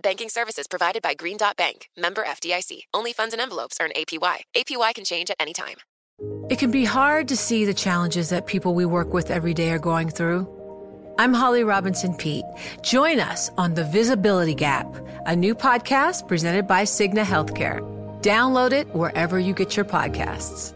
Banking services provided by Green Dot Bank, member FDIC. Only funds and envelopes earn APY. APY can change at any time. It can be hard to see the challenges that people we work with every day are going through. I'm Holly Robinson Pete. Join us on The Visibility Gap, a new podcast presented by Cigna Healthcare. Download it wherever you get your podcasts.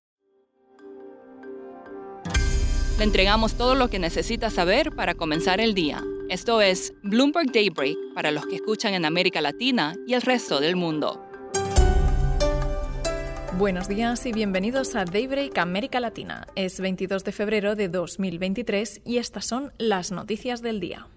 Le entregamos todo lo que necesita saber para comenzar el día. Esto es Bloomberg Daybreak para los que escuchan en América Latina y el resto del mundo. Buenos días y bienvenidos a Daybreak América Latina. Es 22 de febrero de 2023 y estas son las noticias del día.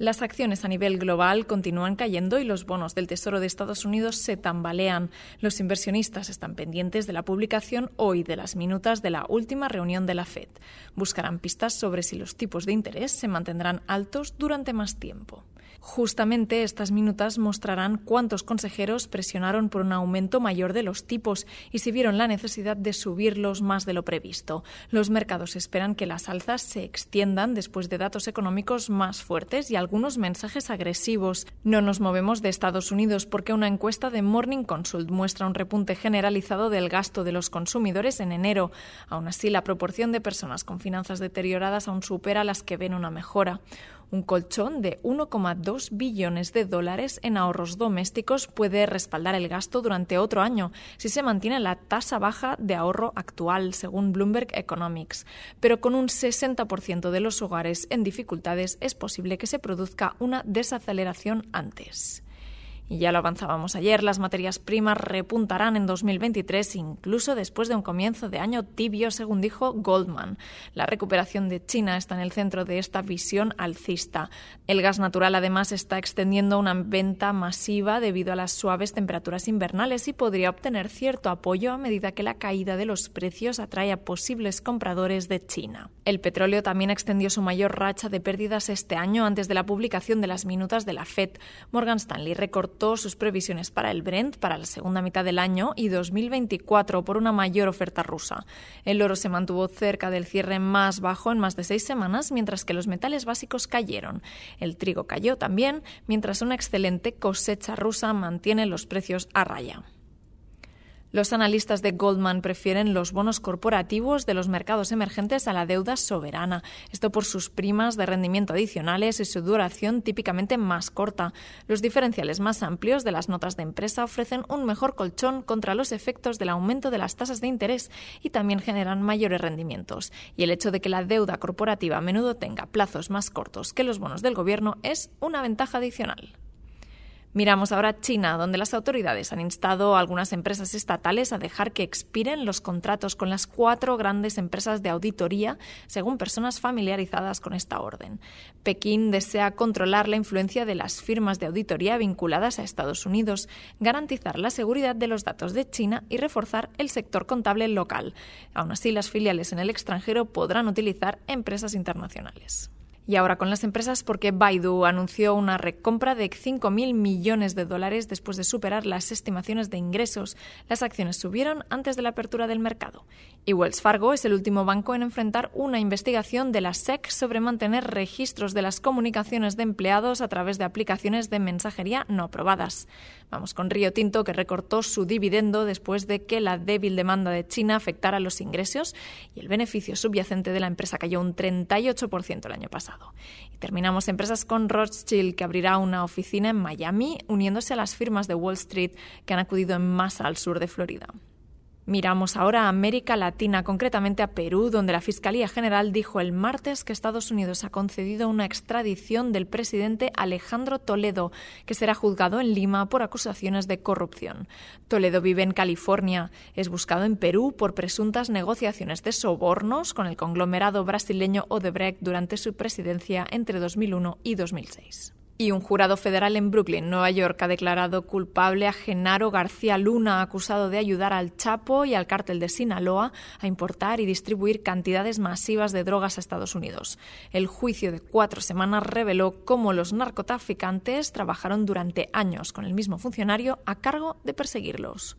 Las acciones a nivel global continúan cayendo y los bonos del Tesoro de Estados Unidos se tambalean. Los inversionistas están pendientes de la publicación hoy de las minutas de la última reunión de la Fed. Buscarán pistas sobre si los tipos de interés se mantendrán altos durante más tiempo. Justamente estas minutas mostrarán cuántos consejeros presionaron por un aumento mayor de los tipos y si vieron la necesidad de subirlos más de lo previsto. Los mercados esperan que las alzas se extiendan después de datos económicos más fuertes y algunos mensajes agresivos. No nos movemos de Estados Unidos porque una encuesta de Morning Consult muestra un repunte generalizado del gasto de los consumidores en enero. Aún así, la proporción de personas con finanzas deterioradas aún supera las que ven una mejora. Un colchón de 1,2 billones de dólares en ahorros domésticos puede respaldar el gasto durante otro año si se mantiene la tasa baja de ahorro actual, según Bloomberg Economics. Pero con un 60% de los hogares en dificultades es posible que se produzca una desaceleración antes. Y ya lo avanzábamos ayer, las materias primas repuntarán en 2023, incluso después de un comienzo de año tibio, según dijo Goldman. La recuperación de China está en el centro de esta visión alcista. El gas natural, además, está extendiendo una venta masiva debido a las suaves temperaturas invernales y podría obtener cierto apoyo a medida que la caída de los precios atrae a posibles compradores de China. El petróleo también extendió su mayor racha de pérdidas este año antes de la publicación de las minutas de la Fed. Morgan Stanley recortó sus previsiones para el Brent para la segunda mitad del año y 2024 por una mayor oferta rusa. El oro se mantuvo cerca del cierre más bajo en más de seis semanas, mientras que los metales básicos cayeron. El trigo cayó también, mientras una excelente cosecha rusa mantiene los precios a raya. Los analistas de Goldman prefieren los bonos corporativos de los mercados emergentes a la deuda soberana, esto por sus primas de rendimiento adicionales y su duración típicamente más corta. Los diferenciales más amplios de las notas de empresa ofrecen un mejor colchón contra los efectos del aumento de las tasas de interés y también generan mayores rendimientos. Y el hecho de que la deuda corporativa a menudo tenga plazos más cortos que los bonos del gobierno es una ventaja adicional. Miramos ahora China, donde las autoridades han instado a algunas empresas estatales a dejar que expiren los contratos con las cuatro grandes empresas de auditoría, según personas familiarizadas con esta orden. Pekín desea controlar la influencia de las firmas de auditoría vinculadas a Estados Unidos, garantizar la seguridad de los datos de China y reforzar el sector contable local. Aún así, las filiales en el extranjero podrán utilizar empresas internacionales. Y ahora con las empresas porque Baidu anunció una recompra de 5.000 millones de dólares después de superar las estimaciones de ingresos. Las acciones subieron antes de la apertura del mercado. Y Wells Fargo es el último banco en enfrentar una investigación de la SEC sobre mantener registros de las comunicaciones de empleados a través de aplicaciones de mensajería no aprobadas. Vamos con Río Tinto, que recortó su dividendo después de que la débil demanda de China afectara los ingresos y el beneficio subyacente de la empresa cayó un 38% el año pasado. Y terminamos empresas con Rothschild, que abrirá una oficina en Miami, uniéndose a las firmas de Wall Street que han acudido en masa al sur de Florida. Miramos ahora a América Latina, concretamente a Perú, donde la Fiscalía General dijo el martes que Estados Unidos ha concedido una extradición del presidente Alejandro Toledo, que será juzgado en Lima por acusaciones de corrupción. Toledo vive en California, es buscado en Perú por presuntas negociaciones de sobornos con el conglomerado brasileño Odebrecht durante su presidencia entre 2001 y 2006. Y un jurado federal en Brooklyn, Nueva York, ha declarado culpable a Genaro García Luna, acusado de ayudar al Chapo y al cártel de Sinaloa a importar y distribuir cantidades masivas de drogas a Estados Unidos. El juicio de cuatro semanas reveló cómo los narcotraficantes trabajaron durante años con el mismo funcionario a cargo de perseguirlos.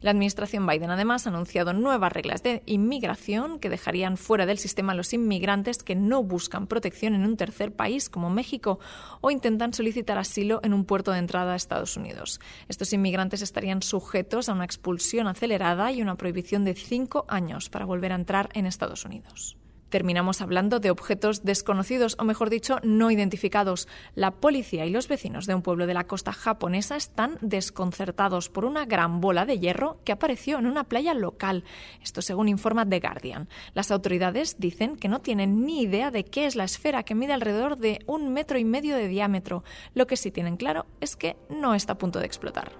La administración Biden además ha anunciado nuevas reglas de inmigración que dejarían fuera del sistema a los inmigrantes que no buscan protección en un tercer país como México o intentan solicitar asilo en un puerto de entrada a Estados Unidos. Estos inmigrantes estarían sujetos a una expulsión acelerada y una prohibición de cinco años para volver a entrar en Estados Unidos terminamos hablando de objetos desconocidos o mejor dicho no identificados. La policía y los vecinos de un pueblo de la costa japonesa están desconcertados por una gran bola de hierro que apareció en una playa local. Esto según informa The Guardian. Las autoridades dicen que no tienen ni idea de qué es la esfera que mide alrededor de un metro y medio de diámetro. Lo que sí tienen claro es que no está a punto de explotar.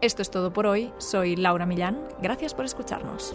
Esto es todo por hoy. Soy Laura Millán. Gracias por escucharnos.